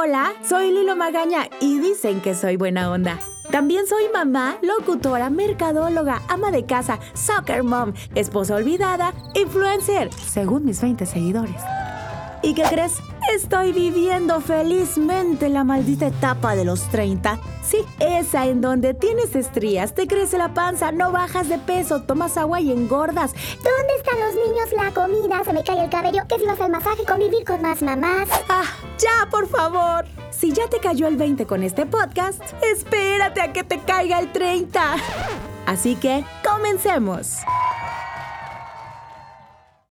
Hola, soy Lilo Magaña y dicen que soy buena onda. También soy mamá, locutora, mercadóloga, ama de casa, soccer mom, esposa olvidada, influencer, según mis 20 seguidores. ¿Y qué crees? Estoy viviendo felizmente la maldita etapa de los 30. Sí, esa en donde tienes estrías, te crece la panza, no bajas de peso, tomas agua y engordas. ¿Dónde están los niños? La comida, se me cae el cabello, que si vas al masaje, convivir con más mamás. ¡Ah! ¡Ya, por favor! Si ya te cayó el 20 con este podcast, espérate a que te caiga el 30. Así que, comencemos.